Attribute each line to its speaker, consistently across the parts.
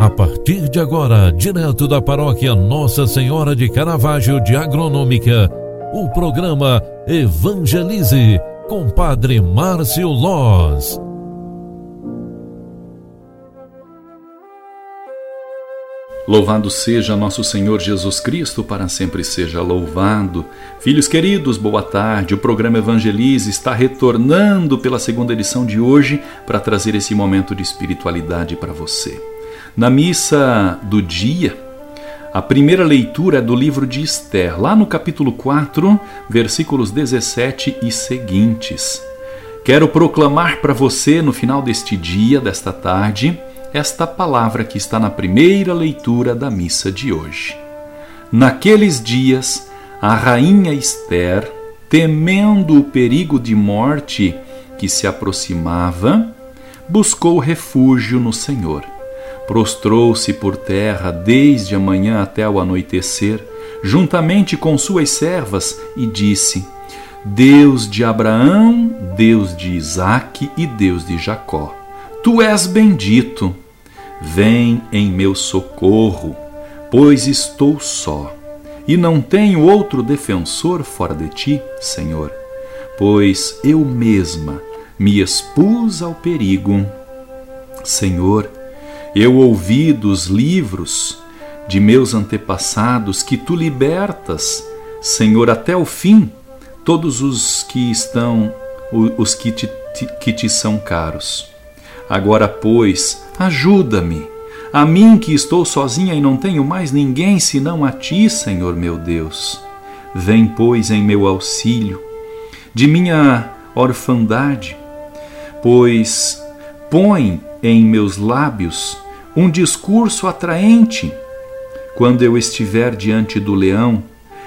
Speaker 1: A partir de agora, direto da paróquia Nossa Senhora de Caravaggio de Agronômica, o programa Evangelize com Padre Márcio Loz.
Speaker 2: Louvado seja nosso Senhor Jesus Cristo, para sempre seja louvado. Filhos queridos, boa tarde. O programa Evangelize está retornando pela segunda edição de hoje para trazer esse momento de espiritualidade para você. Na missa do dia, a primeira leitura é do livro de Esther, lá no capítulo 4, versículos 17 e seguintes. Quero proclamar para você no final deste dia, desta tarde, esta palavra que está na primeira leitura da missa de hoje. Naqueles dias, a rainha Esther, temendo o perigo de morte que se aproximava, buscou refúgio no Senhor prostrou-se por terra desde a manhã até o anoitecer, juntamente com suas servas, e disse: Deus de Abraão, Deus de Isaque e Deus de Jacó, tu és bendito. Vem em meu socorro, pois estou só, e não tenho outro defensor fora de ti, Senhor, pois eu mesma me expus ao perigo. Senhor, eu ouvi dos livros de meus antepassados que tu libertas, Senhor, até o fim, todos os que estão, os que te, que te são caros. Agora, pois, ajuda-me, a mim que estou sozinha e não tenho mais ninguém senão a ti, Senhor meu Deus. Vem, pois, em meu auxílio, de minha orfandade, pois põe em meus lábios um discurso atraente quando eu estiver diante do leão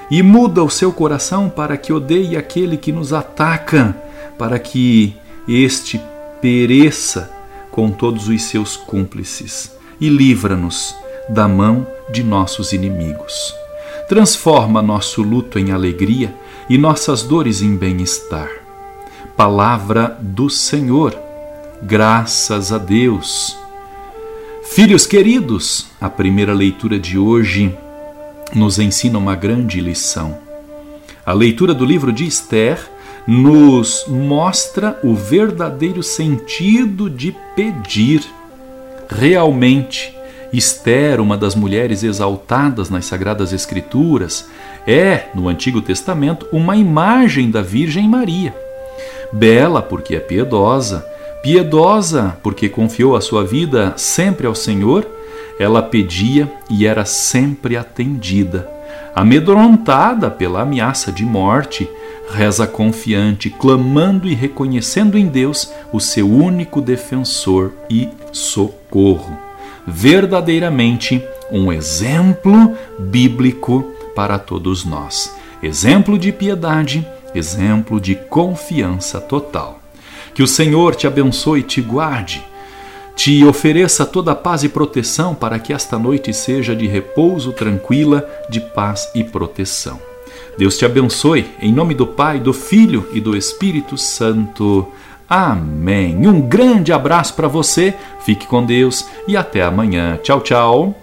Speaker 2: e muda o seu coração para que odeie aquele que nos ataca, para que este pereça com todos os seus cúmplices e livra-nos da mão de nossos inimigos. Transforma nosso luto em alegria e nossas dores em bem-estar. Palavra do Senhor Graças a Deus. Filhos queridos, a primeira leitura de hoje nos ensina uma grande lição. A leitura do livro de Esther nos mostra o verdadeiro sentido de pedir. Realmente, Esther, uma das mulheres exaltadas nas Sagradas Escrituras, é, no Antigo Testamento, uma imagem da Virgem Maria. Bela porque é piedosa, Piedosa, porque confiou a sua vida sempre ao Senhor, ela pedia e era sempre atendida. Amedrontada pela ameaça de morte, reza confiante, clamando e reconhecendo em Deus o seu único defensor e socorro. Verdadeiramente um exemplo bíblico para todos nós. Exemplo de piedade, exemplo de confiança total. Que o Senhor te abençoe e te guarde, te ofereça toda a paz e proteção para que esta noite seja de repouso tranquila, de paz e proteção. Deus te abençoe, em nome do Pai, do Filho e do Espírito Santo. Amém. Um grande abraço para você, fique com Deus e até amanhã. Tchau, tchau.